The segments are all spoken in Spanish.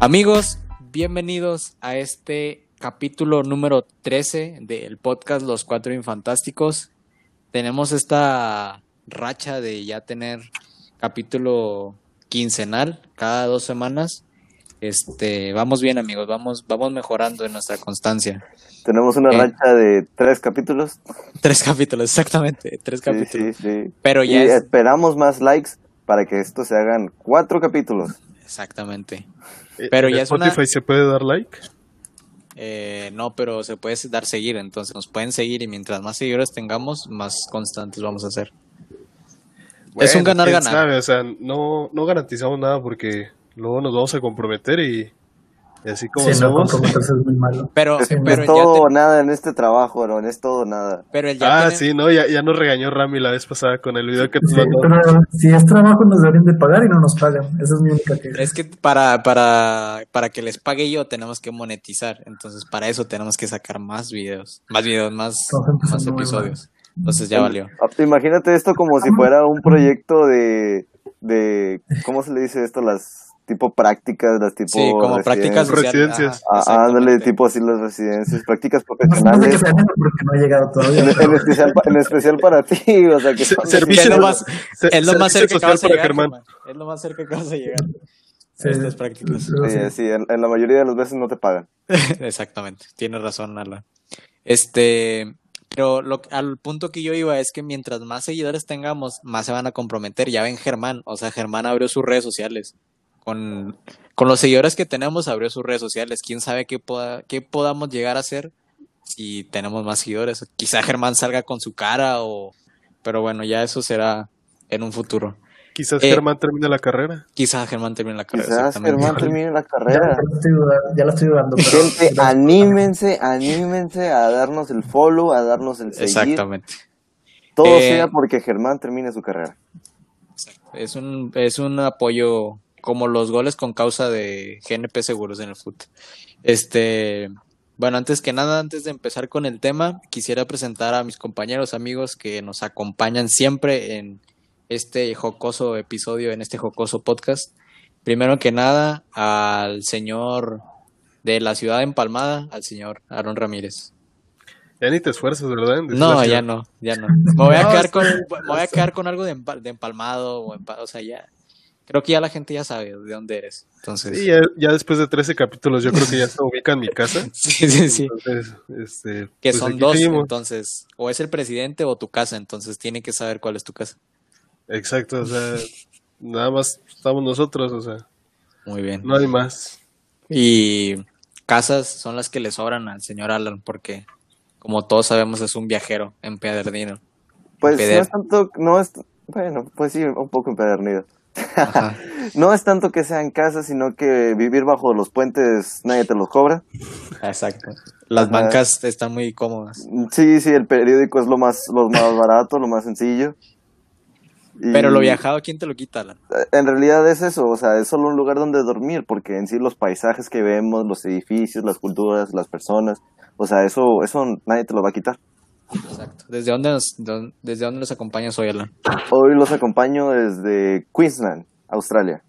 Amigos, bienvenidos a este capítulo número 13 del podcast Los Cuatro Infantásticos. Tenemos esta racha de ya tener capítulo quincenal cada dos semanas. Este, vamos bien amigos, vamos, vamos mejorando en nuestra constancia. Tenemos una Eh. racha de tres capítulos. Tres capítulos, exactamente, tres Sí, capítulos. sí, sí. Pero Y ya es, esperamos más likes para que esto se hagan cuatro capítulos. exactamente. Eh, Pero ¿en ya es una- Spotify se puede dar like. Eh, no, pero se puede dar seguir, entonces nos pueden seguir y mientras más seguidores tengamos, más constantes vamos a ser. Es un Bueno, ganar-ganar. O sea, no, no garantizamos nada porque luego nos vamos a comprometer y, y así como Sí, no, somos. comprometerse es muy malo. Pero, Es, pero, es ya todo te- o nada en este trabajo, Aaron, es todo o nada. pero el ya ah, tiene- sí, no, ya, ya nos regañó Rami la vez pasada con el video que Sí, mandó. pero si es trabajo nos deberían de pagar y no nos pagan. Esa es mi única queja. Es que para, para, para que les pague yo tenemos que monetizar. Entonces, para eso tenemos que sacar más videos. Más videos, más, Entonces, más episodios. Entonces ya valió. Ah, Imagínate esto como si fuera un proyecto de, de ¿cómo se le dice esto? Las tipo prácticas, las tipo Sí, como prácticas residencias. sociales. Residencias. Ajá, Ah, ándale, tipo así las residencias, prácticas No, no profesionales. sea eso porque no ha llegado En, todavía. en especial, pa- en especial para ti, o sea que Se- son- servicio Es lo más, es lo más cerca que vas a llegar. Es lo más cerca que vas a llegar. Sí. Estas prácticas. Sí, sí. sí, en, en la mayoría de las veces no te pagan. Exactamente, tienes razón, Alan. Este, pero lo, al punto que yo iba es que mientras más seguidores tengamos, más se van a comprometer. Ya ven Germán, o sea, Germán abrió sus redes sociales. Con, con los seguidores que tenemos, abrió sus redes sociales. ¿Quién sabe qué, poda- qué podamos llegar a hacer si tenemos más seguidores? Quizá Germán salga con su cara o... Pero bueno, ya eso será en un futuro. Quizás Eh, Germán termine la carrera. Quizá Germán termine la carrera. Quizás. Germán termine la carrera. ya la estoy dudando, ya la estoy dudando. pero- Gente, anímense, anímense a darnos el follow, a darnos el seguir. Exactamente. Todo Eh, sea porque Germán termine su carrera. Es un, es un apoyo como los goles con causa de GNP Seguros en el fútbol. Este, bueno, antes que nada, antes de empezar con el tema, quisiera presentar a mis compañeros, amigos que nos acompañan siempre en este jocoso episodio, en este jocoso podcast. Primero que nada, al señor de la ciudad empalmada, al señor Aaron Ramírez. Ya ni te esfuerzas, ¿verdad? No, ya no, ya no. Me voy a quedar con, me voy a quedar con algo de, empa- de empalmado o, empa- o sea, ya. Creo que ya la gente ya sabe de dónde eres. Entonces, Sí, ya, ya después de 13 capítulos yo creo que ya se ubica en mi casa. sí, sí, sí. Entonces, este, Que pues son dos, seguimos. entonces, o es el presidente o tu casa, entonces tiene que saber cuál es tu casa. Exacto, o sea, nada más estamos nosotros, o sea, Muy bien. no hay más. Y casas son las que le sobran al señor Alan, porque como todos sabemos es un viajero empedernido. Pues no es tanto, no es, bueno, pues sí, un poco empedernido. Ajá. no es tanto que sean casas, sino que vivir bajo los puentes nadie te los cobra. Exacto. Las Ajá. bancas están muy cómodas. Sí, sí, el periódico es lo más, lo más barato, lo más sencillo. Y Pero lo viajado, ¿quién te lo quita, Alan? En realidad es eso, o sea, es solo un lugar donde dormir, porque en sí los paisajes que vemos, los edificios, las culturas, las personas, o sea, eso, eso nadie te lo va a quitar. Exacto. ¿Desde dónde nos, don- desde dónde nos acompañas hoy, Alan? Hoy los acompaño desde Queensland, Australia.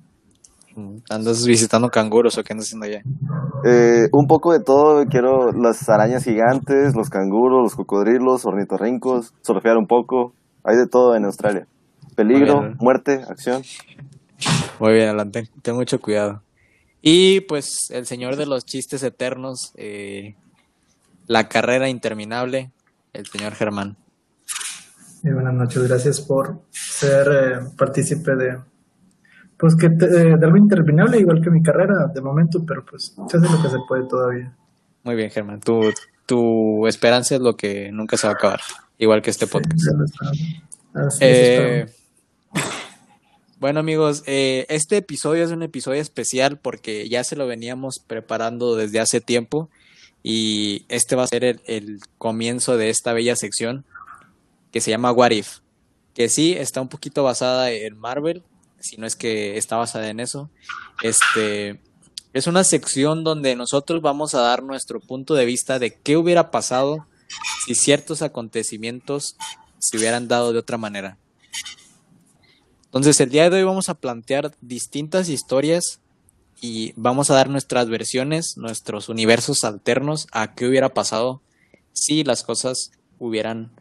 ¿Andas visitando canguros o qué andas haciendo allá? Eh, un poco de todo, quiero las arañas gigantes, los canguros, los cocodrilos, ornitorrincos, surfear un poco, hay de todo en Australia. Peligro, bien. muerte, acción. Muy bien, Alan, ten, ten mucho cuidado. Y pues el señor de los chistes eternos, eh, la carrera interminable, el señor Germán. Y buenas noches, gracias por ser eh, partícipe de, pues que te- eh, de algo interminable, igual que mi carrera de momento, pero pues se hace lo que se puede todavía. Muy bien, Germán. Tu, tu esperanza es lo que nunca se va a acabar, igual que este podcast. Así es, Eh, bueno amigos, eh, este episodio es un episodio especial porque ya se lo veníamos preparando desde hace tiempo y este va a ser el, comienzo de esta bella sección que se llama What If, que sí está un poquito basada en Marvel, si no es que está basada en eso. Este es una sección donde nosotros vamos a dar nuestro punto de vista de qué hubiera pasado si ciertos acontecimientos se hubieran dado de otra manera. Entonces, el día de hoy vamos a plantear distintas historias y vamos a dar nuestras versiones, nuestros universos alternos a qué hubiera pasado si las cosas hubieran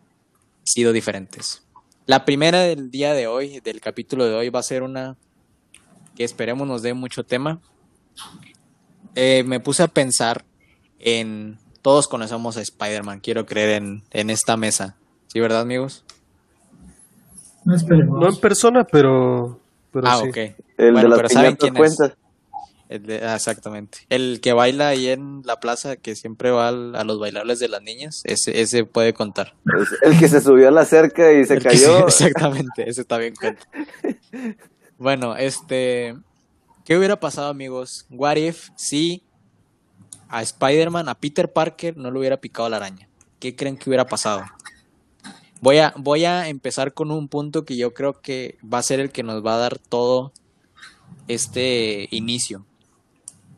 sido diferentes. La primera del día de hoy, del capítulo de hoy, va a ser una que esperemos nos dé mucho tema. Eh, me puse a pensar en... Todos conocemos a Spider-Man, quiero creer en, en esta mesa. ¿Sí, verdad, amigos? No en persona, pero. pero ah, sí. ok. El Bueno, de las pero ¿saben quién es? Cuenta. El de- ah, exactamente. El que baila ahí en la plaza, que siempre va al- a los bailables de las niñas, ese, ese puede contar. El que se subió a la cerca y se El cayó. exactamente, ese está bien cuenta. Bueno, este, ¿qué hubiera pasado, amigos? What if si a Spider-Man, a Peter Parker, no le hubiera picado la araña? ¿Qué creen que hubiera pasado? Voy a, voy a empezar con un punto que yo creo que va a ser el que nos va a dar todo este inicio.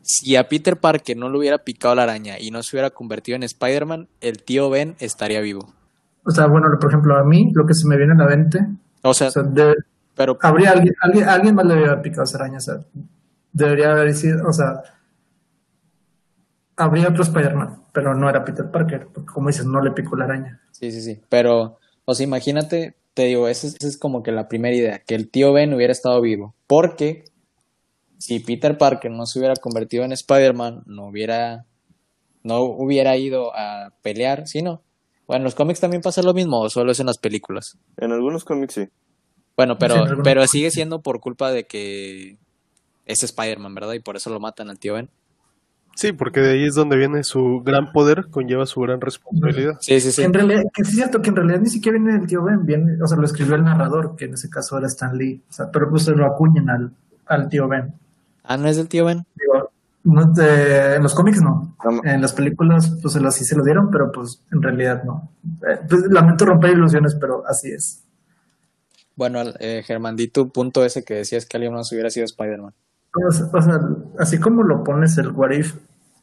Si a Peter Parker no le hubiera picado la araña y no se hubiera convertido en Spider-Man, el tío Ben estaría vivo. O sea, bueno, por ejemplo, a mí lo que se me viene a la mente, O sea, o sea, de- pero habría alguien, alguien, alguien más le había picado esa araña, o sea, debería haber sido, o sea, habría otro Spider-Man, pero no era Peter Parker, porque como dices, no le picó la araña. Sí, sí, sí. Pero, o sea, imagínate, te digo, esa es, esa es como que la primera idea, que el tío Ben hubiera estado vivo. Porque si Peter Parker no se hubiera convertido en Spider-Man, no hubiera, no hubiera ido a pelear, ¿sí no? Bueno, en los cómics también pasa lo mismo, o solo es en las películas. En algunos cómics sí. Bueno, pero, Sí, pero sigue siendo por culpa de que es Spider-Man, ¿verdad? Y por eso lo matan al tío Ben. Sí, porque de ahí es donde viene su gran poder, conlleva su gran responsabilidad. Sí, sí, sí. En realidad, que es cierto que en realidad ni siquiera viene el tío Ben, viene, o sea, lo escribió el narrador, que en ese caso era Stan Lee, o sea, pero pues se lo acuñan al, al tío Ben. Ah, ¿no es del tío Ben? Digo, no, de- en los cómics no. No. En las películas, pues se lo, sí se lo dieron, pero pues en realidad no. Eh, pues, lamento romper ilusiones, pero así es. Bueno, eh, Germán, di tu punto ese que decías que alguien más hubiera sido Spider-Man. O sea, o sea, así como lo pones el What If,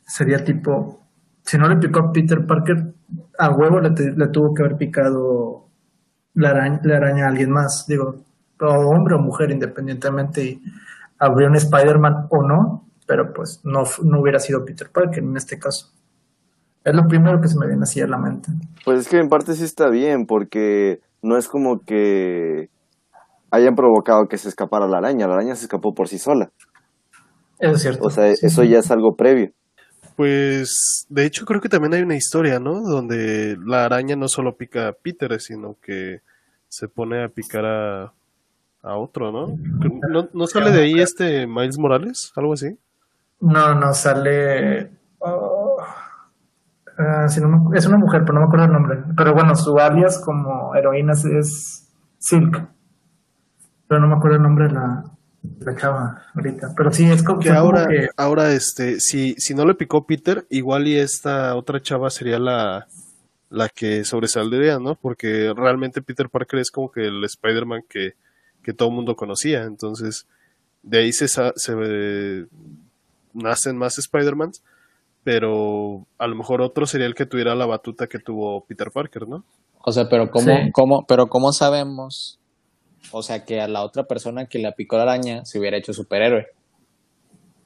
sería tipo, si no le picó a Peter Parker, a huevo le, te- le tuvo que haber picado la araña, la araña a alguien más, digo, o hombre o mujer independientemente, y habría un Spider-Man o no, pero pues no, no hubiera sido Peter Parker en este caso. Es lo primero que se me viene así a la mente. Pues es que en parte sí está bien, porque no es como que hayan provocado que se escapara la araña. La araña se escapó por sí sola. Eso es cierto. O sea, Sí, eso sí. ya es algo previo. Pues, de hecho, creo que también hay una historia, ¿no? Donde la araña no solo pica a Peter, sino que se pone a picar a, a otro, ¿no? ¿no? ¿No sale de ahí este Miles Morales? ¿Algo así? No, no, sale. oh, ah, si no me- es una mujer, pero no me acuerdo el nombre. Pero bueno, su alias como heroína es- Silk. Pero no me acuerdo el nombre de la, la chava ahorita. Pero sí, es como, Que como ahora, que- ahora este, si, si no le picó Peter, igual y esta otra chava sería la, la que sobresaldría, ¿no? Porque realmente Peter Parker es como que el Spider-Man que, que todo el mundo conocía. Entonces, de ahí se, se eh, nacen más Spider-Mans, pero a lo mejor otro sería el que tuviera la batuta que tuvo Peter Parker, ¿no? O sea, pero ¿cómo, Sí. cómo, pero ¿cómo sabemos? O sea, que a la otra persona que le picó la araña se hubiera hecho superhéroe.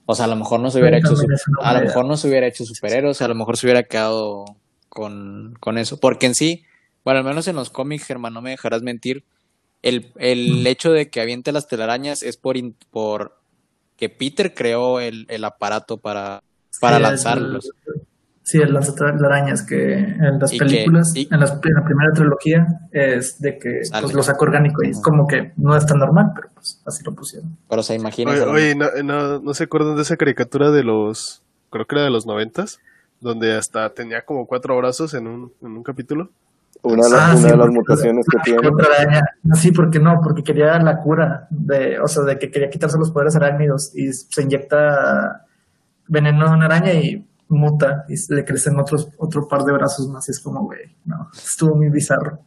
O sea, a lo mejor no se hubiera Sí, hecho, a lo mejor no se hubiera hecho superhéroe, o sea, a lo mejor se hubiera quedado con, con eso. Porque en sí, bueno, al menos en los cómics, Germán, no me dejarás mentir, el, el hecho de que aviente las telarañas es por, in- por que Peter creó el, el aparato para, para sí, lanzarlos. el- sí, el lanzaarañas que en las Y que- películas, y- en, las- en la primera trilogía, es de que pues, lo saca orgánico y es como que no es tan normal, pero pues así lo pusieron. Pero, o sea, imagínense. Oye, oye, no, no, ¿no se acuerdan de esa caricatura de los, creo que era de los noventas, donde hasta tenía como cuatro brazos en un, en un capítulo? Una, de las- Ah, una sí, de las porque- mutaciones que tiene. Araña. No, Sí, porque no, porque quería la cura de, o sea, de que quería quitarse los poderes arácnidos y se inyecta veneno a una araña y muta y le crecen otros otro par de brazos más. Y es como, güey, no, estuvo muy bizarro.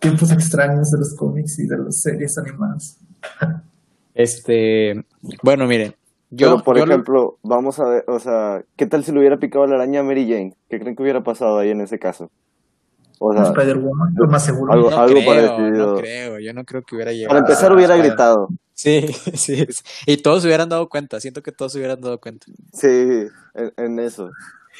Tiempos extraños de los cómics y de las series animadas. Este, bueno, miren, yo, Pero, por yo lo- ejemplo, vamos a ver, o sea, ¿qué tal si le hubiera picado la araña a Mary Jane? ¿Qué creen que hubiera pasado ahí en ese caso? O sea, Spider-Woman, lo más seguro. algo- No algo creo, parecido. no creo, yo no creo que hubiera llegado. para empezar a- hubiera Spider- gritado. Sí, sí, sí. Y todos se hubieran dado cuenta, siento que todos se hubieran dado cuenta. Sí, en, en eso.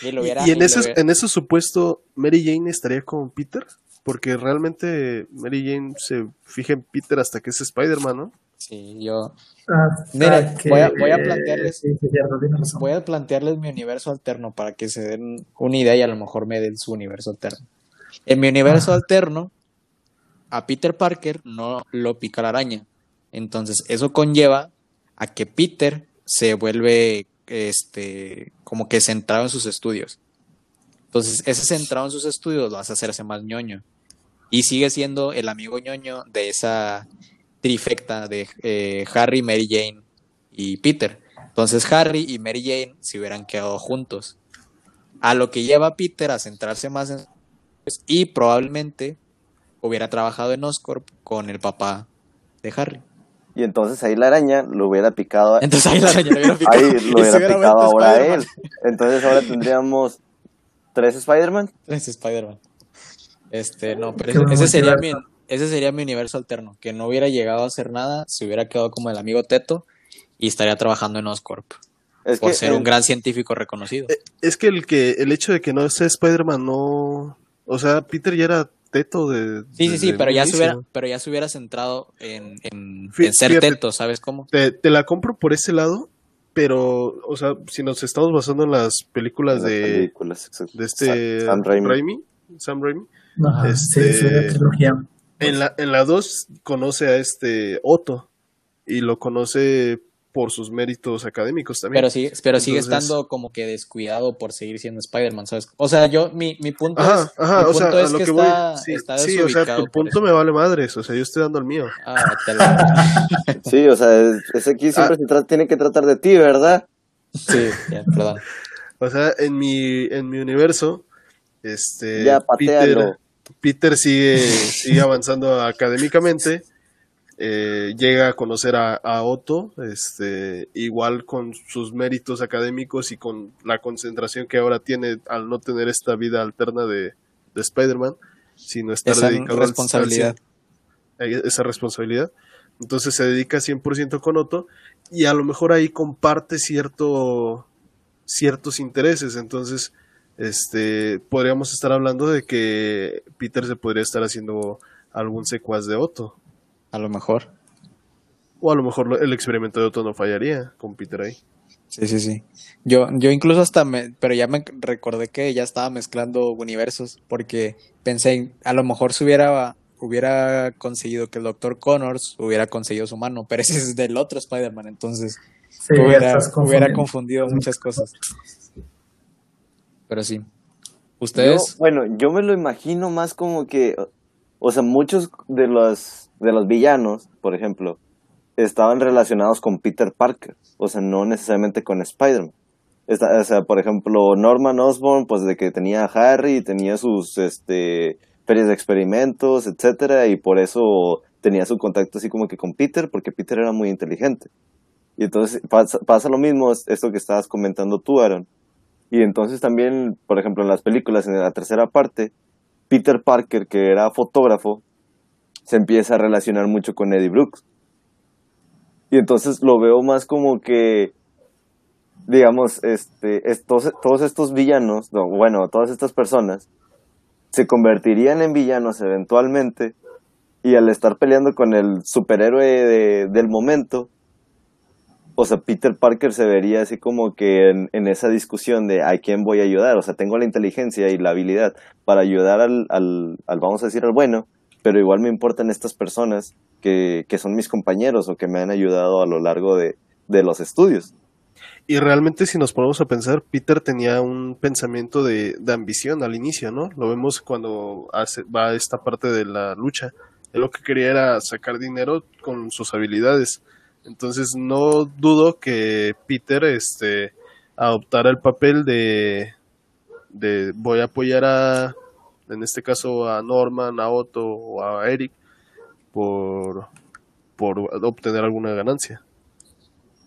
Y, lo hubiera, Y en ese, hubiera- en ese supuesto, Mary Jane estaría con Peter, porque realmente Mary Jane se fija en Peter hasta que es Spider-Man, ¿no? Sí, yo Hasta Mire, que- voy a- voy a plantearles- Sí, sí, cierto, tienes razón. voy a plantearles mi universo alterno para que se den una idea y a lo mejor me den su universo alterno. En mi universo alterno, a Peter Parker no lo pica la araña. Entonces, eso conlleva a que Peter se vuelve este como que centrado en sus estudios. Entonces, ese centrado en sus estudios lo hace hacerse más ñoño. Y sigue siendo el amigo ñoño de esa trifecta de eh, Harry, Mary Jane y Peter. Entonces Harry y Mary Jane se hubieran quedado juntos. A lo que lleva a Peter a centrarse más en y probablemente hubiera trabajado en Oscorp con el papá de Harry. Y entonces ahí la araña lo hubiera picado. Entonces ahí la araña lo hubiera picado. Ahí lo hubiera hubiera picado ahora a él. Entonces ahora tendríamos tres Spider-Man. Es Spider-Man. Este, no, pero ese, ese sería mi, ese sería mi universo alterno, que no hubiera llegado a hacer nada, se hubiera quedado como el amigo Teto y estaría trabajando en Oscorp Es por que ser un gran científico reconocido. Es que el que el hecho de que no sea Spider-Man no... O sea, Peter ya era teto de... Sí, sí, sí, pero ya, se hubiera, pero ya se hubiera centrado en, en, Fí- en ser fíjate. teto, ¿sabes cómo? Te, te la compro por ese lado, pero, o sea, si nos estamos basando en las películas en las de, películas, de este Sam, Sam Raimi. Sam Raimi, Ajá, Este- sí, sí, la trilogía. En la, en la 2 conoce a este Otto y lo conoce por sus méritos académicos también. Pero sigue, pero sigue Entonces- estando como que descuidado por seguir siendo Spider-Man, ¿sabes? O sea, yo, mi, mi punto Ajá, es, ajá, mi o sea, punto a es lo que, que, está. Sí, está sí, o sea, tu punto eso. me vale madres, o sea, yo estoy dando el mío. Ah, te lo- Sí, o sea, es- ese aquí siempre Ah. se tra- tiene que tratar de ti, ¿verdad? Sí, ya, perdón. O sea, en mi, en mi universo, este, Ya, Peter, patealo. Peter sigue, sigue avanzando académicamente, eh, llega a conocer a, a Otto, este, igual con sus méritos académicos y con la concentración que ahora tiene al no tener esta vida alterna de, de Spider-Man, sino estar Esa dedicado responsabilidad. cien- eh, esa responsabilidad. Entonces se dedica 100% con Otto y a lo mejor ahí comparte cierto, ciertos intereses. Entonces, este, podríamos estar hablando de que Peter se podría estar haciendo algún secuaz de Otto. A lo mejor. O a lo mejor lo- el experimento de Otto no fallaría con Peter ahí. Sí, sí, sí. Yo, yo incluso hasta me, pero ya me recordé que ya estaba mezclando universos, porque pensé, a lo mejor se hubiera, hubiera conseguido que el Doctor Connors hubiera conseguido su mano, pero ese es del otro Spider-Man, entonces Sí, hubiera, hubiera confundido muchas cosas. Pero sí. Yo, ¿Ustedes? bueno, yo me lo imagino más como que, o sea, muchos de los, de los villanos, por ejemplo, estaban relacionados con Peter Parker, o sea, no necesariamente con Spider-Man. O sea, por ejemplo, Norman Osborn, pues de que tenía a Harry tenía sus este, ferias de experimentos, etcétera, y por eso tenía su contacto así como que con Peter, porque Peter era muy inteligente. Y entonces pasa, pasa lo mismo, es- esto que estabas comentando tú, Aaron. Y entonces también, por ejemplo, en las películas, en la tercera parte, Peter Parker, que era fotógrafo, se empieza a relacionar mucho con Eddie Brooks. Y entonces lo veo más como que, digamos, este, todos estos villanos, no, bueno, todas estas personas, se convertirían en villanos eventualmente, y al estar peleando con el superhéroe de- del momento, o sea, Peter Parker se vería así como que en, en esa discusión de a quién voy a ayudar. O sea, tengo la inteligencia y la habilidad para ayudar al, al, al, vamos a decir, al bueno, pero igual me importan estas personas que, que son mis compañeros o que me han ayudado a lo largo de, de los estudios. Y realmente si nos ponemos a pensar, Peter tenía un pensamiento de, de ambición al inicio, ¿no? Lo vemos cuando va a esta parte de la lucha. Él lo que quería era sacar dinero con sus habilidades. Entonces no dudo que Peter este, adoptara el papel de, de voy a apoyar a, en este caso a Norman, a Otto o a Eric por, por obtener alguna ganancia.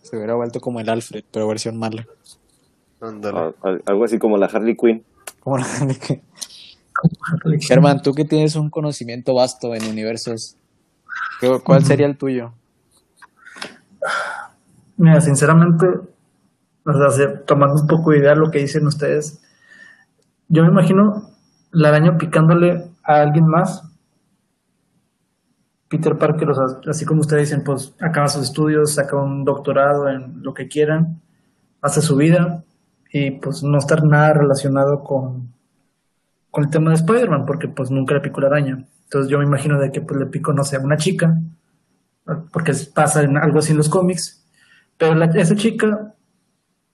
Se hubiera vuelto como el Alfred, pero versión mala. Ándale. A- a- algo así como la Harley Quinn. Como la que- Germán, tú que tienes un conocimiento vasto en universos, ¿qué- ¿cuál sería el tuyo? Mira, sinceramente, o sea, se- tomando un poco de idea lo que dicen ustedes, yo me imagino la araña picándole a alguien más. Peter Parker, así como ustedes dicen, pues acaba sus estudios, saca un doctorado en lo que quieran, hace su vida y pues no estar nada relacionado con, con el tema de Spider-Man, porque pues nunca le picó la araña. Entonces yo me imagino de que pues le picó, no sé, a una chica, porque pasa en algo así en los cómics, pero la- esa chica,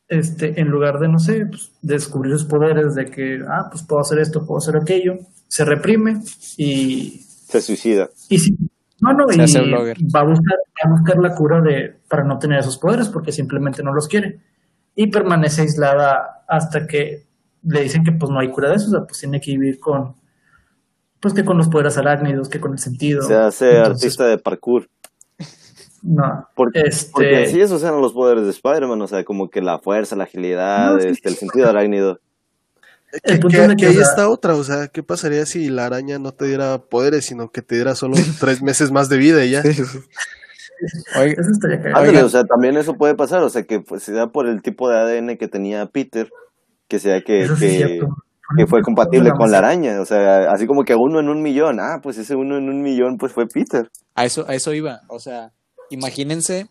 este, en lugar de, no sé, pues, descubrir sus poderes, de que, ah, pues puedo hacer esto, puedo hacer aquello, se reprime y, Se suicida. y sí, no, no, Se y hace va a buscar, va a buscar la cura de, para no tener esos poderes, porque simplemente no los quiere. Y permanece aislada hasta que le dicen que pues no hay cura de eso, o sea, pues tiene que vivir con, pues que con los poderes arácnidos, que con el sentido. Se hace Entonces, artista de parkour. No, Porque, este, porque sí, esos eran los poderes de Spider-Man, o sea, como que la fuerza, la agilidad, No, sí. este, el sentido arácnido. El Que, punto que- es que, o ahí sea- está otra, o sea, ¿qué pasaría si la araña no te diera poderes, sino que te diera solo tres meses más de vida y ya? Oiga, eso estaría. Ándale, o sea, también eso puede pasar, o sea, que pues, sea por el tipo de ADN que tenía Peter, que sea que, sí que, que fue compatible con la araña, o sea, así como que uno en un millón, ah, pues ese uno en un millón pues fue Peter. a eso, a eso iba. O sea, imagínense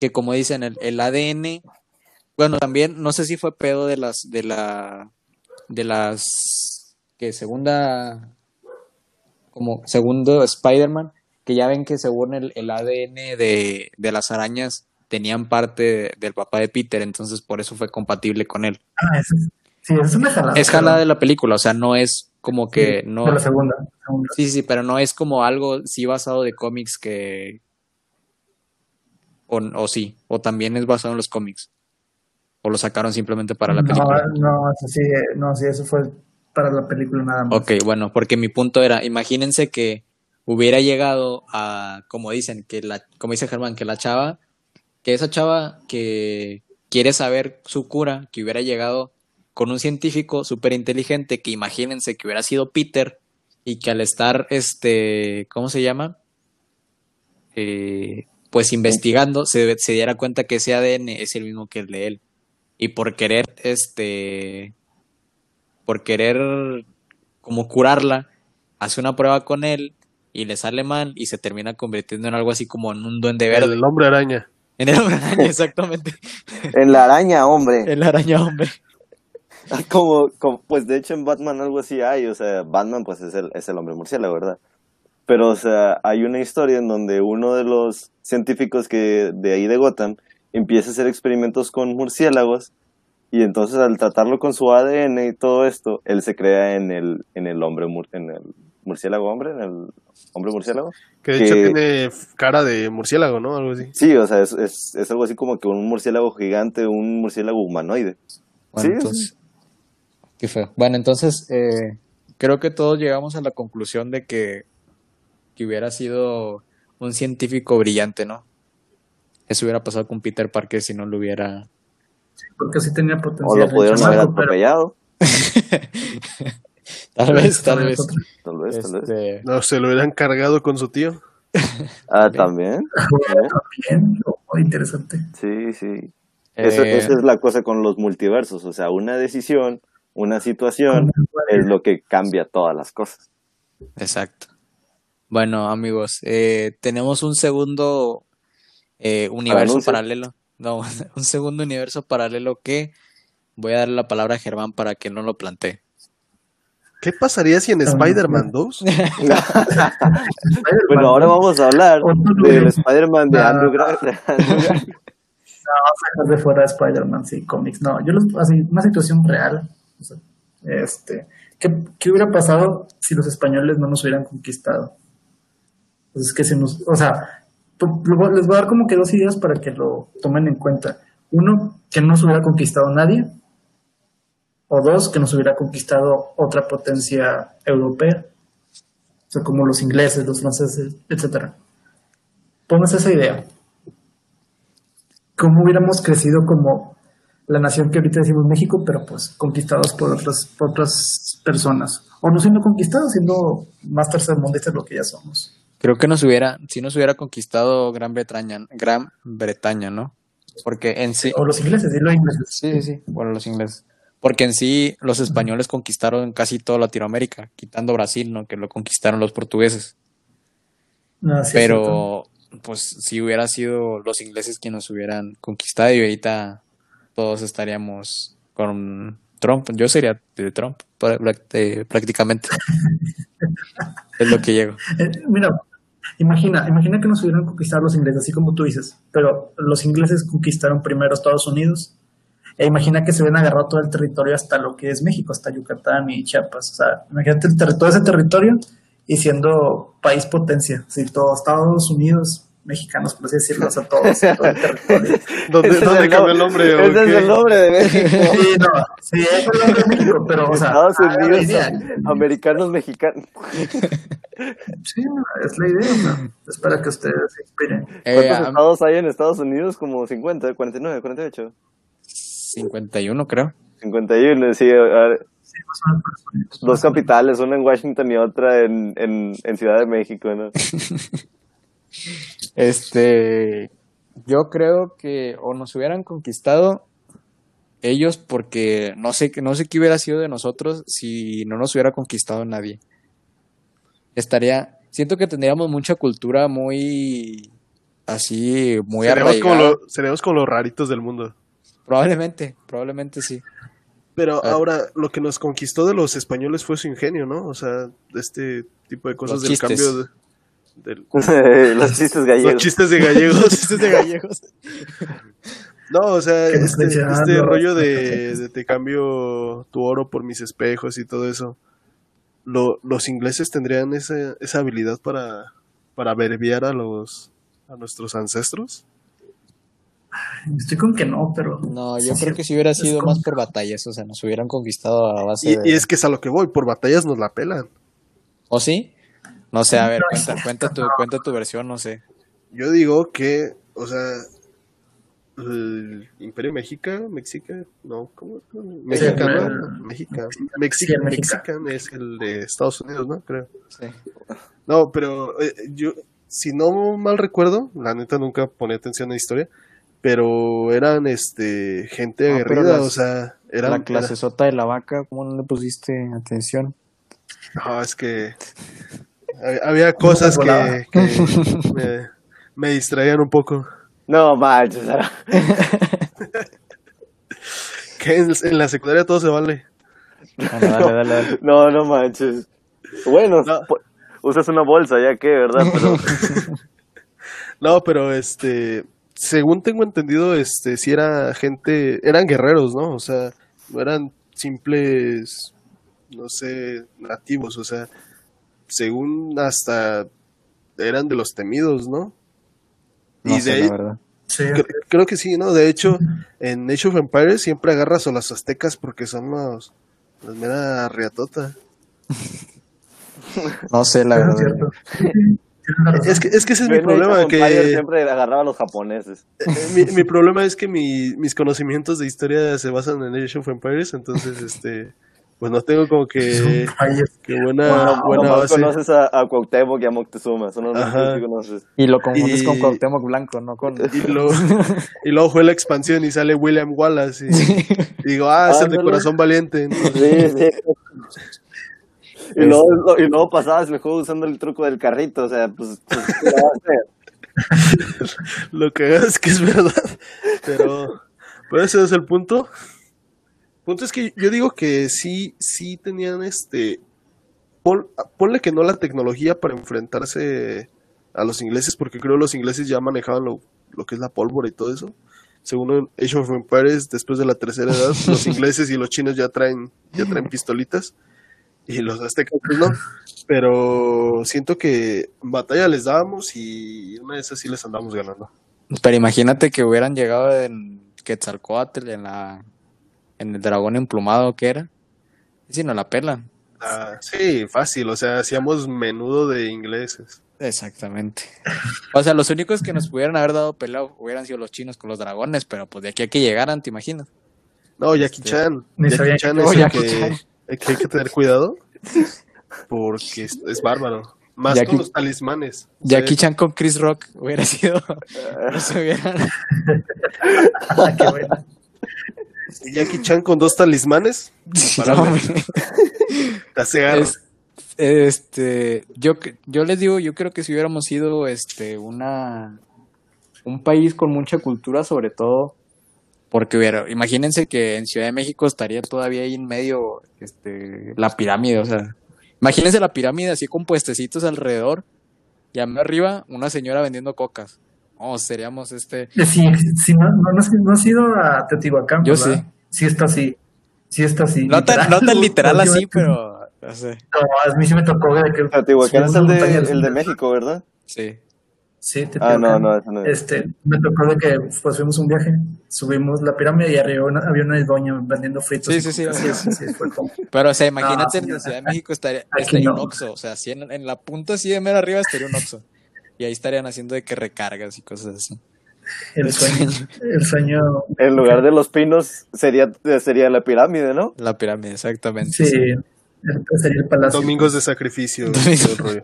que como dicen, el, el ADN, bueno, también, no sé si fue pedo de las, de la, de las, que segunda, como segundo Spider-Man, que ya ven que según el, el ADN de, de las arañas tenían parte de- del papá de Peter, entonces por eso fue compatible con él. Ah, eso es, sí, eso es una jalada. Es jalada de la película, o sea, no es como que Sí, no, De la segunda. segunda. Sí, sí, pero no es como algo sí basado de cómics que... O, o sí, o también es basado en los cómics. O lo sacaron simplemente para la no, película. no, eso sí, no, sí, eso fue para la película nada más. Ok, bueno, porque mi punto era, imagínense que hubiera llegado a, como dicen, que la, como dice Germán, que la chava, que esa chava que quiere saber su cura, que hubiera llegado con un científico súper inteligente, que imagínense que hubiera sido Peter, y que al estar, este, ¿cómo se llama? Eh, pues investigando, se, se diera cuenta que ese ADN es el mismo que el de él. Y por querer, este, por querer como curarla, hace una prueba con él y le sale mal y se termina convirtiendo en algo así como en un duende verde. El hombre araña. En el hombre araña, exactamente. En la araña, hombre. El araña hombre. Como, como, pues de hecho en Batman algo así hay, o sea, Batman pues es el, es el hombre murciélago, ¿verdad? Pero, o sea, hay una historia en donde uno de los científicos que de ahí de Gotham empieza a hacer experimentos con murciélagos y entonces al tratarlo con su ADN y todo esto, él se crea en el, en el hombre, mur- en el murciélago hombre, en el hombre murciélago. Que de hecho tiene cara de murciélago, ¿no? Algo así. Sí, o sea, es, es, es algo así como que un murciélago gigante, un murciélago humanoide. Bueno, Sí, entonces, qué feo. Bueno, entonces eh, creo que todos llegamos a la conclusión de que, que hubiera sido un científico brillante, ¿no? Eso hubiera pasado con Peter Parker si no lo hubiera. Porque sí tenía O potencial. lo el pudieron haber atropellado, Tal vez, tal vez. tal vez, tal vez. Este, No, se lo hubieran cargado con su tío. Ah, también. Bien, oh, interesante. Sí, sí. Eso- eh, esa es la cosa con los multiversos. O sea, una decisión, una situación es lo que cambia todas las cosas. Exacto. Bueno, amigos, eh, tenemos un segundo eh, universo anuncio? paralelo. No, un segundo universo paralelo que voy a darle la palabra a Germán para que no lo plantee. ¿Qué pasaría si en Spider-Man 2? Bueno, ahora vamos a hablar del. Spider-Man de. Andrew Garfield. Sacas de fuera de Spider-Man, sí, cómics. No, yo los, así, una situación real. o sea, este, ¿qué, qué hubiera pasado si los españoles no nos hubieran conquistado? Pues es que se nos, o sea, luego les voy a dar como que dos ideas para que lo tomen en cuenta. Uno, que no nos hubiera conquistado nadie. O dos, que nos hubiera conquistado otra potencia europea. Como los ingleses, los franceses, etcétera. Pónganse esa idea. ¿Cómo hubiéramos crecido como la nación que ahorita decimos México, pero pues conquistados por otras, por otras personas. O no siendo conquistados, siendo más tercermundistas lo que ya somos. Creo que nos hubiera, si nos hubiera conquistado Gran Bretaña, Gran Bretaña, ¿no? Porque en sí, O los ingleses, y los ingleses. sí, sí, sí, bueno, los ingleses. Porque en sí los españoles conquistaron casi toda Latinoamérica, quitando Brasil, ¿no? Que lo conquistaron los portugueses. Ah, sí. Pero, pues, si hubiera sido los ingleses quienes nos hubieran conquistado y ahorita todos estaríamos con Trump. Yo sería de Trump, eh, prácticamente. es lo que llego. Eh, mira, imagina, imagina que nos hubieran conquistado los ingleses, así como tú dices, pero los ingleses conquistaron primero Estados Unidos. E imagina que se hubieran agarrado todo el territorio hasta lo que es México, hasta Yucatán y Chiapas. O sea, imagínate el todo ese territorio y siendo país potencia. Si todo Estados Unidos, mexicanos, por así decirlo, o sea, todos, todo el territorio. ¿Dónde, es dónde el cambió el nombre- Ese es qué? el nombre de México. Sí, no, sí, es el nombre de México, pero, o sea, Estados ah, Unidos, idea. americanos, mexicanos. Sí, no, es la idea. o sea, espero que ustedes se inspiren. Eh, ¿Cuántos a- estados hay en Estados Unidos? Como 50, 49, 48. 51, creo. 51, sí. a. Dos capitales, una en Washington y otra en, en, en Ciudad de México, ¿no? Este, yo creo que o nos hubieran conquistado ellos porque no sé, no sé qué hubiera sido de nosotros si no nos hubiera conquistado nadie. Estaría, siento que tendríamos mucha cultura muy así, muy Seríamos como, arraigada. lo- como los raritos del mundo. Probablemente, probablemente sí. Pero Ah. ahora, lo que nos conquistó de los españoles fue su ingenio, ¿no? O sea, este tipo de cosas Los del chistes. cambio de, del- Los chistes gallegos. los chistes de gallegos. Chistes de gallegos. No, o sea, este, este los- rollo de, de te cambio tu oro por mis espejos y todo eso. Lo- los ingleses tendrían esa, esa habilidad para, para verbiar a los a nuestros ancestros. Estoy con que no, pero. No, yo sí, creo que si hubiera sido más por batallas, o sea, nos hubieran conquistado a base Y, de... y es que es a lo que voy, por batallas nos la pelan. ¿O sí? No sé, a ver, cuenta, cuenta tu, cuenta tu versión, no sé. Yo digo que, o sea, el Imperio Mexica, Mexica, no, ¿cómo? Mexicano, Mexica, sí, Mexica. Mexican es el de Estados Unidos, ¿no? Creo. Sí. No, pero eh, yo, si no mal recuerdo, la neta nunca ponía atención a la historia, pero eran, este, gente aguerrida, las- o sea, eran... la clase sota de la vaca, ¿cómo no le pusiste atención? no, es que había- había cosas que, que me, me distraían un poco. No manches. Que en, en la secundaria todo se vale. Bueno, dale, dale, dale. No, no manches. Bueno, No. usas una bolsa, ya que, ¿verdad? Pero No, pero este, según tengo entendido, este, si era gente, eran guerreros, ¿no? O sea, no eran simples, no sé, nativos, o sea, según hasta eran de los temidos, ¿no? No y sé, de la ahí, verdad. Sí, creo que sí, ¿no? De hecho, en Age of Empires siempre agarras a los aztecas porque son los, los mera riatota. No sé, la es verdad. Es que, es que ese es mi problema, que siempre agarraba a los japoneses. Mi, mi problema es que mi- mis conocimientos de historia se basan en Age of Empires, entonces, este, pues no tengo como que, que buena, Wow, buena Nomás base. conoces a, a Cuauhtémoc y a Moctezuma, son los que conoces. Y lo confundes Y- con Cuauhtémoc Blanco, no con... Y, lo, y luego fue la expansión y sale William Wallace y, y digo, ah, es el de corazón valiente. ¿no? Sí, sí. Y luego, y luego pasabas el juego usando el truco del carrito, o sea, pues, pues. Lo que es que es verdad. Pero, pero ese es el punto. El punto es que yo digo que sí, sí tenían este. pon- ponle que no la tecnología para enfrentarse a los ingleses, porque creo que los ingleses ya manejaban lo, lo que es la pólvora y todo eso. Según Age of Empires, después de la tercera edad, los ingleses y los chinos ya traen, ya traen pistolitas. Y los aztecas pues no. Pero siento que batalla les dábamos y una de esas sí les andamos ganando. Pero imagínate que hubieran llegado en Quetzalcóatl, en la... En el dragón emplumado que era. Y si no la pelan. Ah, sí, fácil, o sea, hacíamos menudo de ingleses. Exactamente. O sea, los únicos que nos pudieran haber dado pelea hubieran sido los chinos con los dragones, pero pues de aquí a que llegaran, ¿te imaginas? No, Jackie Este, Chan. Jackie Chan que- es el que, el que hay que tener cuidado. Porque es, es bárbaro. Más Jackie- con los talismanes. Jackie Chan con Chris Rock hubiera sido. no se hubieran. Ah, qué bueno. Jackie Chan con dos talismanes. No. Es- este, yo, yo les digo, yo creo que si hubiéramos sido este, una, un país con mucha cultura, sobre todo, porque hubiera, imagínense que en Ciudad de México estaría todavía ahí en medio, este, la pirámide, o sea, imagínense la pirámide así con puestecitos alrededor, y a arriba una señora vendiendo cocas. Oh, seríamos este, Sí, sí, no, no, no has- no has ido a Teotihuacán, Yo ¿verdad? sí. Sí está así. Sí está así. no tan, no tan literal así, pero, no sé, No, a mí sí me tocó de que... Teotihuacán es el de, el de México, ¿verdad? sí. Sí, Ah, Teotihuacán. no, no, eso no es. Este, me tocó de que pues fuimos un viaje, subimos la pirámide y arriba una- había una doña vendiendo fritos. Sí, sí, sí, así, sí, fue como- Pero, o sea, imagínate No, en sí, Ciudad de México estaría, estaría un no. Oxxo, o sea, así en, en la punta así de mero arriba estaría un Oxxo. Y ahí estarían haciendo de que recargas y cosas así. el sueño, el sueño, En lugar de los pinos sería, sería la pirámide, ¿no? La pirámide, exactamente. sí, el- sería el palacio. Domingos de sacrificio. Domingos.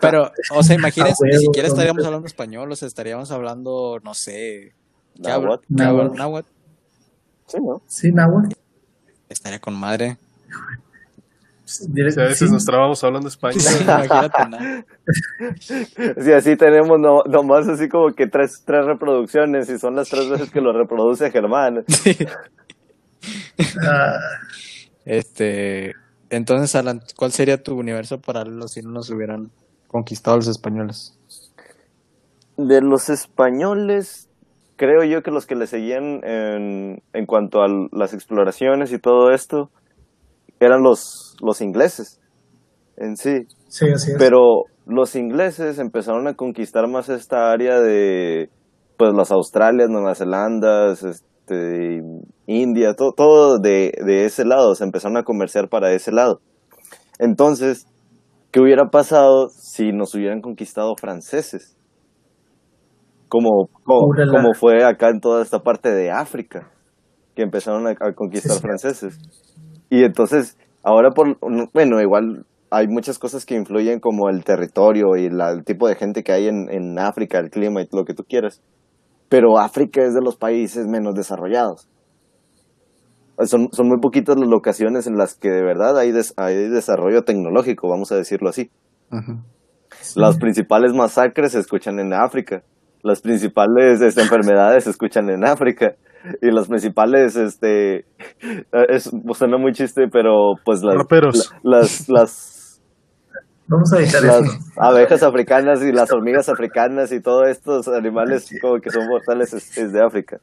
Pero, o sea, imagínense, ni siquiera ¿dónde estaríamos hablando español, o sea, estaríamos hablando, no sé, ¿qué hablo? Náhuatl. ¿Qué hablo? Náhuatl. Náhuatl. Sí, ¿no? Sí, Nahuatl. Estaría con madre. O sea, a veces Sí. nos trabamos hablando español. Sí, así tenemos no, nomás así como que tres, tres reproducciones y son las tres veces que lo reproduce Germán. Sí. Ah, Este, entonces, Alan, ¿cuál sería tu universo paralelo si no nos hubieran conquistado los españoles? De los españoles, creo yo que los que le seguían en, en cuanto a las exploraciones y todo esto eran los, los ingleses en sí. sí, así es. Pero los ingleses empezaron a conquistar más esta área de pues las Australias, Nueva Zelanda, este, India, todo, todo de, de ese lado, se empezaron a comerciar para ese lado. Entonces, ¿qué hubiera pasado si nos hubieran conquistado franceses? Como, como, como fue acá en toda esta parte de África, que empezaron a, a conquistar Sí, sí. franceses. Y entonces, ahora por, bueno, igual hay muchas cosas que influyen como el territorio y la- el tipo de gente que hay en, en África, el clima y lo que tú quieras. Pero África es de los países menos desarrollados. Son, son muy poquitas las locaciones en las que de verdad hay, des- hay desarrollo tecnológico, vamos a decirlo así. Las principales masacres se escuchan en África. Las principales este, enfermedades se escuchan en África. Y las principales, este, es, suena muy chiste, pero pues las, Raperos. la- las, las, Vamos a editar las eso. abejas africanas y las hormigas africanas y todos estos animales como que son mortales es, es de África.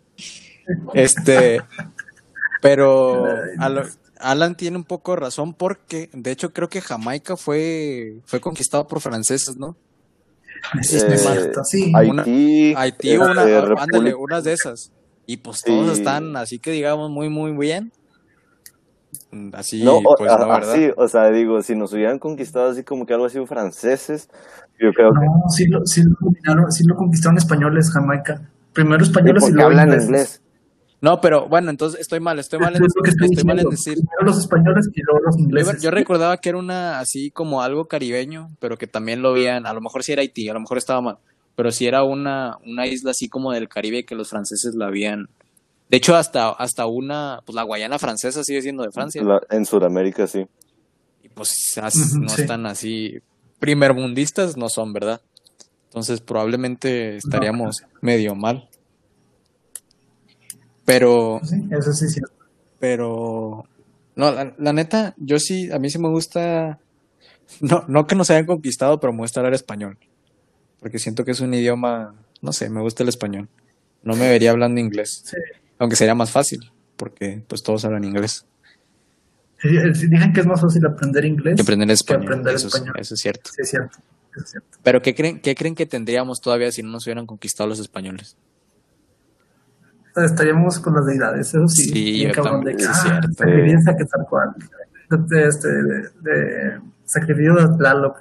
Este, pero lo- Alan tiene un poco de razón porque, de hecho, creo que Jamaica fue, fue conquistado por franceses, ¿no? Sí, Eh, sí. Una- Haití, Haití, este, una, ándale, unas de esas. Y pues todos Sí. están así que digamos muy, muy bien. Mm, Así, No, o- pues a- no, ¿verdad? así, o sea, digo, si nos hubieran conquistado así como que algo así franceses, yo creo que No, sí lo, sí lo dominaron, sí lo conquistaron españoles, Jamaica. Primero Sí, españoles y porque luego hablan ingleses. inglés. No, pero bueno, entonces estoy mal, estoy mal en, Es que estoy estoy mal en decir. Primero los españoles y luego los Yo, ingleses. yo recordaba que era una así como algo caribeño, pero que también lo veían, a lo mejor sí era Haití, a lo mejor estaba mal, pero sí era una, una isla así como del Caribe que los franceses la habían. De hecho, hasta, hasta una, pues la Guayana francesa sigue siendo de Francia. La- en Sudamérica, sí. Y pues no sí. están así, primermundistas no son, ¿verdad? Entonces probablemente estaríamos medio mal. Pero, Sí, eso sí es cierto. pero, no, la, la neta, yo sí, a mí sí me gusta, no, no que nos hayan conquistado, pero me gusta hablar español. Porque siento que es un idioma, no sé, me gusta el español. No me vería hablando inglés, Sí. aunque sería más fácil, porque pues todos hablan inglés. Dicen que es más fácil aprender inglés Que aprender español, aprender eso, es- español. eso es cierto. Sí, es cierto. es. Pero ¿qué creen, ¿qué creen que tendríamos todavía si no nos hubieran conquistado los españoles? Estaríamos con las deidades, eso sí. Sí, yo también, de es ah, cierto. sacrificio de, de, este, de, de- sacrificio a Tlaloc,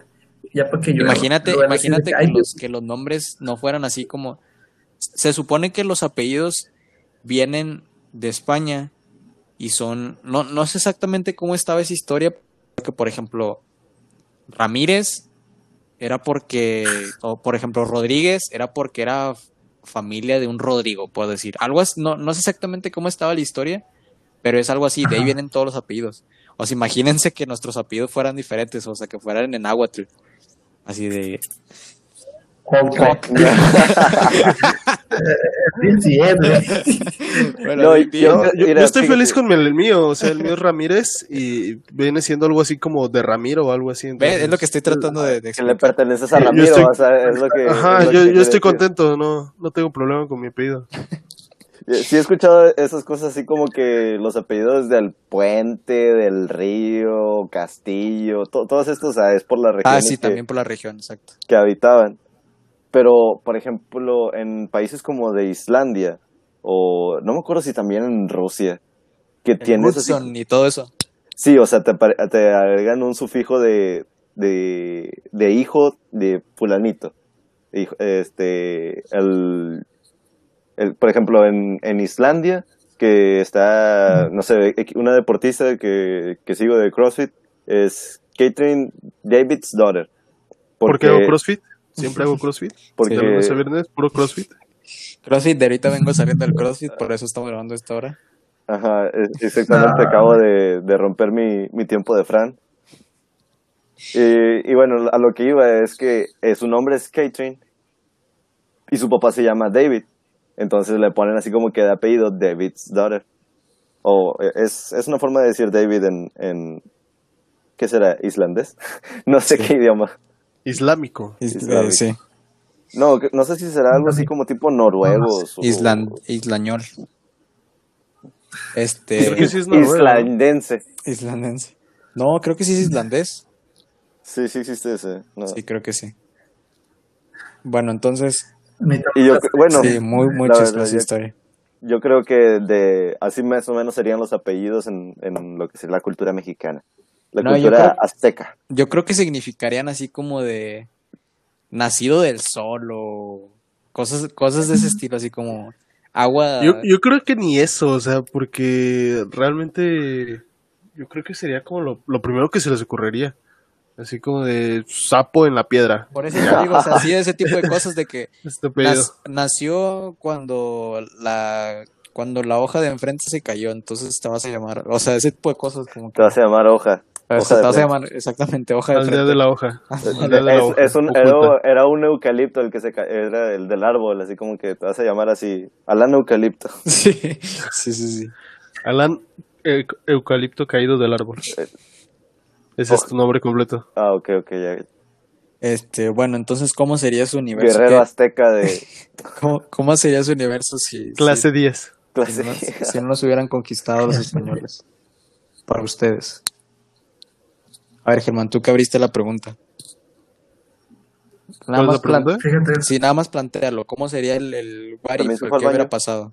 ya para que yo Imagínate, imagínate que los, que los nombres no fueran así como... Se supone que los apellidos vienen de España y son, no, no sé exactamente cómo estaba esa historia, porque por ejemplo, Ramírez era porque, o por ejemplo, Rodríguez era porque era familia de un Rodrigo, puedo decir. Algo así, no, no sé exactamente cómo estaba la historia, pero es algo así, de ahí vienen todos los apellidos. O sea, imagínense que nuestros apellidos fueran diferentes, o sea, que fueran en náhuatl. Así de... Bueno, No, yo- Yo, yo- estoy fíjate. feliz con el mío, o sea, el mío es Ramírez y viene siendo algo así como de Ramiro o algo así. entonces- es lo que estoy tratando de, de Que le perteneces a Ramiro, estoy- o sea, es lo que... Ajá, es lo yo, que yo quiere estoy decir. contento, no, no tengo problema con mi apellido. Sí he escuchado esas cosas así como que los apellidos del puente, del río, castillo, to- todos estos, o sea, es por la región Ah, sí, que, también por la región, exacto. que habitaban. Pero, por ejemplo, en países como de Islandia, o no me acuerdo si también en Rusia, que El tienes así... Y todo eso. Sí, o sea, te, te agregan un sufijo de, de, de hijo de fulanito. Hijo- Este, el, el, por ejemplo, en, en Islandia, que está, no sé, una deportista que, que sigo de CrossFit, es Catherine David's daughter. ¿Por qué hago CrossFit? Siempre hago CrossFit. Porque, lunes a viernes, puro CrossFit. CrossFit, de ahorita vengo saliendo del CrossFit, por eso estamos grabando esta hora. ajá, exactamente, acabo de, de romper mi, mi tiempo de Fran. Y, y bueno, a lo que iba es que eh, su nombre es Catherine y su papá se llama David. Entonces le ponen así como que de apellido David's daughter. O eh, es, es una forma de decir David en, en ¿qué será? ¿Islandés? no sé qué idioma. Islámico. Is- Islámico. eh, sí, No, no sé si será algo así como tipo noruegos. o- islañol. Este, Creo que sí es. Islandense. islandense. No, creo que sí es islandés. Sí, sí existe ese. no. Sí, creo que sí. Bueno, entonces, Y yo, bueno, sí, muy, muy la chistosa verdad, yo- creo que de así más o menos serían los apellidos en, en lo que es la cultura mexicana. La No, yo cultura creo- azteca. Yo creo que significarían así como de nacido del sol o cosas, cosas de ese estilo, así como agua. Yo, yo creo que ni eso, o sea, porque realmente yo creo que sería como lo, lo primero que se les ocurriría. Así como de sapo en la piedra. Por eso yo digo, o sea, sí, ese tipo de cosas de que. Nas- nació cuando la cuando la hoja de enfrente se cayó, entonces te vas a llamar, o sea, ese tipo de cosas como que Te vas a llamar hoja. o sea, te vas a llamar exactamente hoja de frente. de la hoja. De la Es, hoja es un, oculta. era, era un eucalipto el que se era el del árbol, así como que te vas a llamar así, Alan Eucalipto. Sí, sí, sí, sí. Alan Eu- Eucalipto caído del árbol. Ese es tu nombre completo. Ah, ok, ok, ya. Este, bueno, entonces ¿cómo sería su universo? Guerrero ¿Qué- azteca de ¿Cómo, cómo sería su universo si, Clase si, 10. si clase. no, si no nos hubieran conquistado los españoles? Para ustedes. A ver, Germán, tú que abriste la pregunta. Nada ¿Cuál es más pregunta? Fíjate, Sí, nada más plantealo. ¿Cómo sería el, el what if, al ¿Qué hubiera pasado?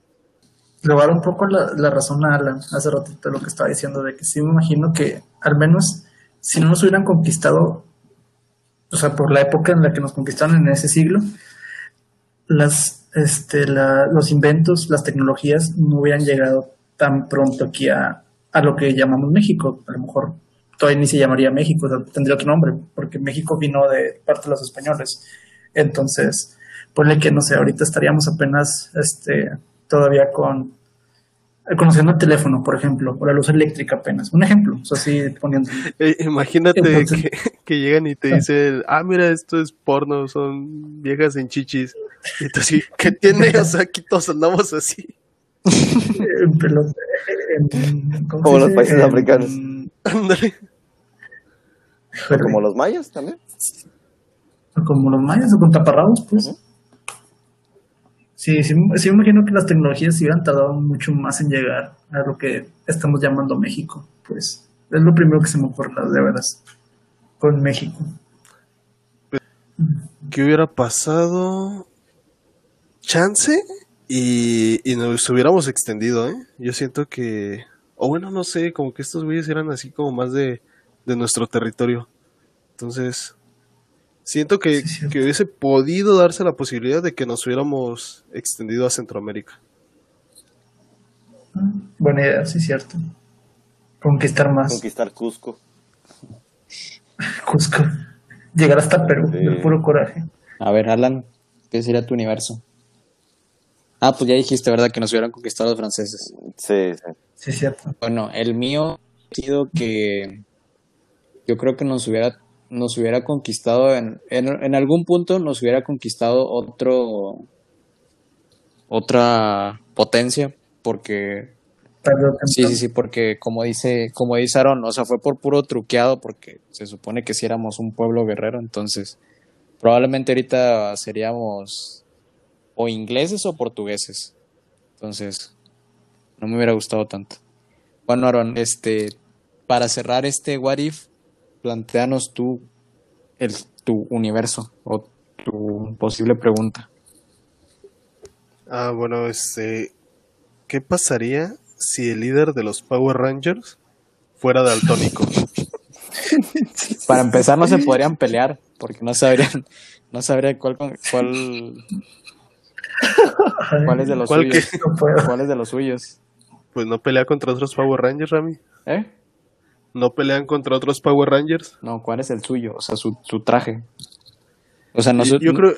le voy a dar un poco la, la razón a Alan hace ratito lo que estaba diciendo, de que sí me imagino que al menos si no nos hubieran conquistado, o sea, por la época en la que nos conquistaron en ese siglo, las, este, los inventos, las tecnologías no hubieran llegado tan pronto aquí a, lo que llamamos México. A lo mejor todavía ni se llamaría México, tendría otro nombre, porque México vino de parte de los españoles. Entonces, ponle que, no sé, ahorita estaríamos apenas este, todavía con conociendo el teléfono, por ejemplo, o la luz eléctrica apenas. Un ejemplo, o sea, así poniendo. Eh, imagínate Entonces- que, que llegan y te dicen, ah, mira, esto es porno, son viejas en chichis. Y tú así, ¿qué tiene? O sea, aquí todos andamos así. en pelota, en- ¿cómo Como los dice? países En- africanos. Ándale. Como los mayas también. como los mayas o con taparrabos, pues. Sí, sí, sí me imagino que las tecnologías hubieran tardado mucho más en llegar a lo que estamos llamando México. Pues es lo primero que se me ocurre, de veras, con México. ¿Qué hubiera pasado? Chance y, y nos hubiéramos extendido, ¿eh? Yo siento que, o bueno, no sé, como que estos güeyes eran así como más de, de nuestro territorio. Entonces, siento que, Sí, que hubiese podido darse la posibilidad de que nos hubiéramos extendido a Centroamérica. Buena idea, sí, cierto. Conquistar más. Conquistar Cusco. Cusco. Llegar hasta Perú, Sí. del puro coraje. A ver, Alan, ¿qué sería tu universo? Ah, pues ya dijiste, ¿verdad? Que nos hubieran conquistado los franceses. Sí, sí. Sí, cierto. Bueno, el mío ha sido que yo creo que nos hubiera, nos hubiera conquistado en, en, en algún punto nos hubiera conquistado otro otra potencia porque sí, sí, sí, porque como dice, como dice Aaron, o sea, fue por puro truqueado porque se supone que si éramos un pueblo guerrero, entonces probablemente ahorita seríamos o ingleses o portugueses. Entonces, no me hubiera gustado tanto. Bueno, Aaron, este, para cerrar este What If, planteanos tú el, tu universo o tu posible pregunta. Ah, bueno, este. ¿Qué pasaría si el líder de los Power Rangers fuera daltónico? Para empezar, no se podrían pelear porque no sabrían, no sabrían cuál, cuál, cuál es de los ¿Cuál suyos. ¿Cuál es de los suyos? Pues no pelea contra otros Power Rangers, Rami. ¿Eh? No pelean contra otros Power Rangers. No, ¿cuál es el suyo? O sea, su, su traje. O sea, no se- Yo creo.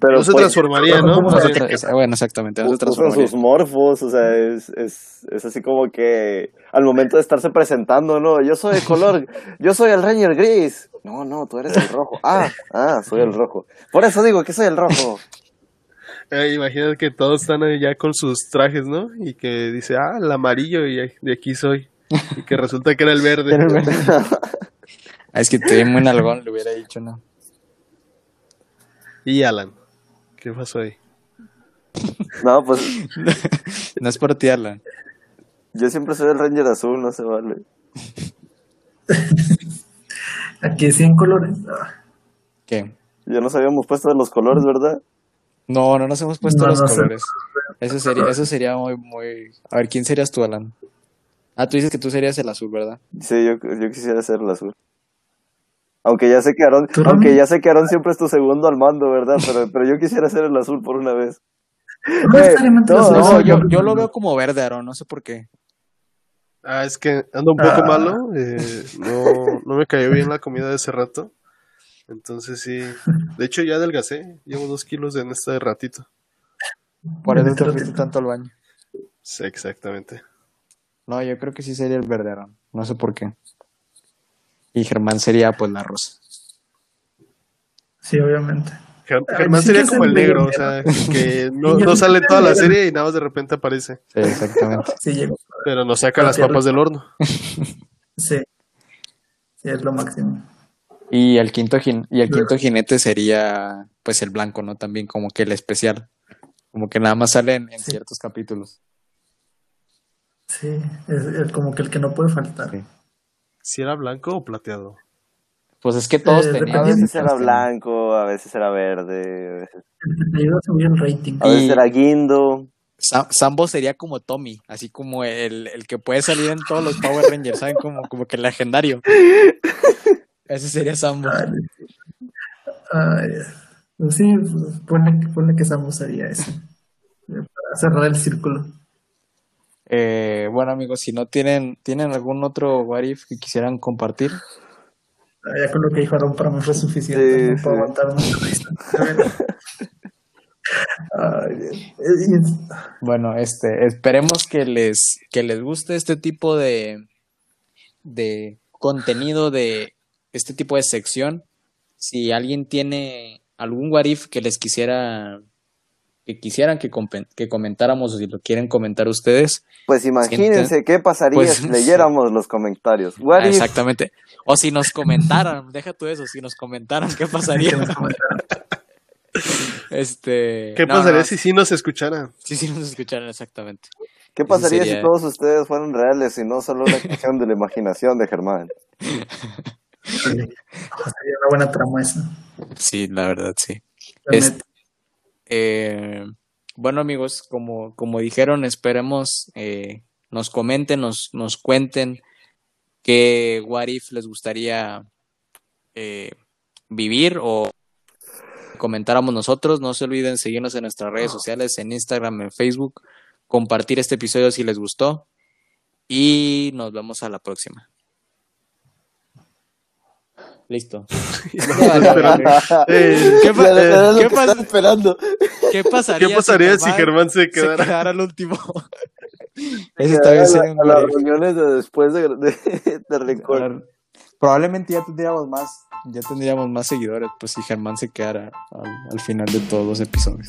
Pero no se pues, transformaría, ¿no? no se tra- es- bueno, exactamente, no se transformaría. sus morfos, o sea, es, es, es así como que al momento de estarse presentando, ¿no? Yo soy el color, yo soy el Ranger gris. No, no, tú eres el rojo. Ah, ah, soy el rojo. Por eso digo que soy el rojo. Eh, imagínate que todos están ahí ya con sus trajes, ¿no? Y que dice, ah, el amarillo y de aquí soy. Y que resulta que era el verde. Era el verde. Ah, es que te vi muy nalgón, le hubiera dicho, no. Y Alan, ¿qué pasó ahí? No, pues No es por ti, Alan. yo siempre soy el Ranger azul, no se vale. Aquí 100 colores. Ah, ¿Qué? Ya nos habíamos puesto de los colores, ¿verdad? No, no nos hemos puesto No, los no sé. colores. Eso sería, eso sería muy, muy... A ver, ¿quién serías tú, Alan? Ah, tú dices que tú serías el azul, ¿verdad? Sí, yo, yo quisiera ser el azul. Aunque ya sé que Aaron, aunque ya sé que Aaron siempre es tu segundo al mando, ¿verdad? Pero, pero yo quisiera ser el azul por una vez. No necesariamente no, no, yo, yo lo veo como verde, Aaron, no sé por qué. Ah, es que ando un poco Ah. malo. eh, no, no me cayó bien la comida de ese rato. Entonces sí. De hecho ya adelgacé. Llevo dos kilos en este ratito. Por eso te fuiste Dios. tanto al baño. Sí, exactamente. No, yo creo que sí sería el verde, Aaron. No sé por qué. Y Germán sería, pues, la rosa. Sí, obviamente. Germán sí sería como el negro, o sea, que no, sale toda la serie y nada más de repente aparece. Sí, exactamente. Sí. Pero nos saca las papas del horno. Sí. Sí, es lo máximo. Y el quinto jin- y el quinto jinete sería pues el blanco, ¿no? También como que el especial. Como que nada más sale en, en Sí. ciertos capítulos. Sí, es, es como que el que no puede faltar. Sí. Si era blanco o plateado. Pues es que todos Eh, tenían. A veces era blanco, a veces era verde, a veces, El rating. a veces Y- era guindo. Sa- Sambo sería como Tommy, así como el, el que puede salir en todos los Power Rangers, ¿saben? Como, como que el legendario. Ese sería Sambo. Ay, ay, pues sí, pues ponle, ponle que Samus haría eso. Eh, Para cerrar el círculo. Eh, bueno, amigos, si no tienen, ¿tienen algún otro What If que quisieran compartir? Ah, Ya con lo que dijo Aaron para mí fue suficiente. Sí, sí. aguantar. Eh, Bueno, este, esperemos que les, que les guste este tipo de, de contenido de este tipo de sección. Si alguien tiene algún what if que les quisiera, que quisieran que, que comentáramos o si lo quieren comentar ustedes, Pues imagínense qué pasaría Pues, si leyéramos los comentarios. What if? exactamente. O si nos comentaran, deja tú eso, si nos comentaran, ¿qué pasaría? Este, ¿Qué no, pasaría no, si sí nos escucharan? Sí, sí nos escucharan exactamente. ¿Qué pasaría sería- si todos ustedes fueran reales y no solo una cuestión de la imaginación de Germán? Sí, sería una buena trama esa. Sí, la verdad, sí. Eh, bueno, amigos, como, como dijeron, esperemos eh, nos comenten, nos, nos cuenten qué what if les gustaría eh, vivir o comentáramos nosotros. No se olviden seguirnos en nuestras redes sociales, en Instagram, en Facebook, compartir este episodio si les gustó. y nos vemos a la próxima. Listo. ¿Qué pa- Era- era lo qué que pas- estaba esperando. ¿Qué pasaría, ¿Qué pasaría si Germán se se quedara? quedara al último? Un la- a las reuniones de después de, de, de Record. Probablemente ya tendríamos más, ya tendríamos más seguidores, pues si Germán se quedara al, al final de todos los episodios.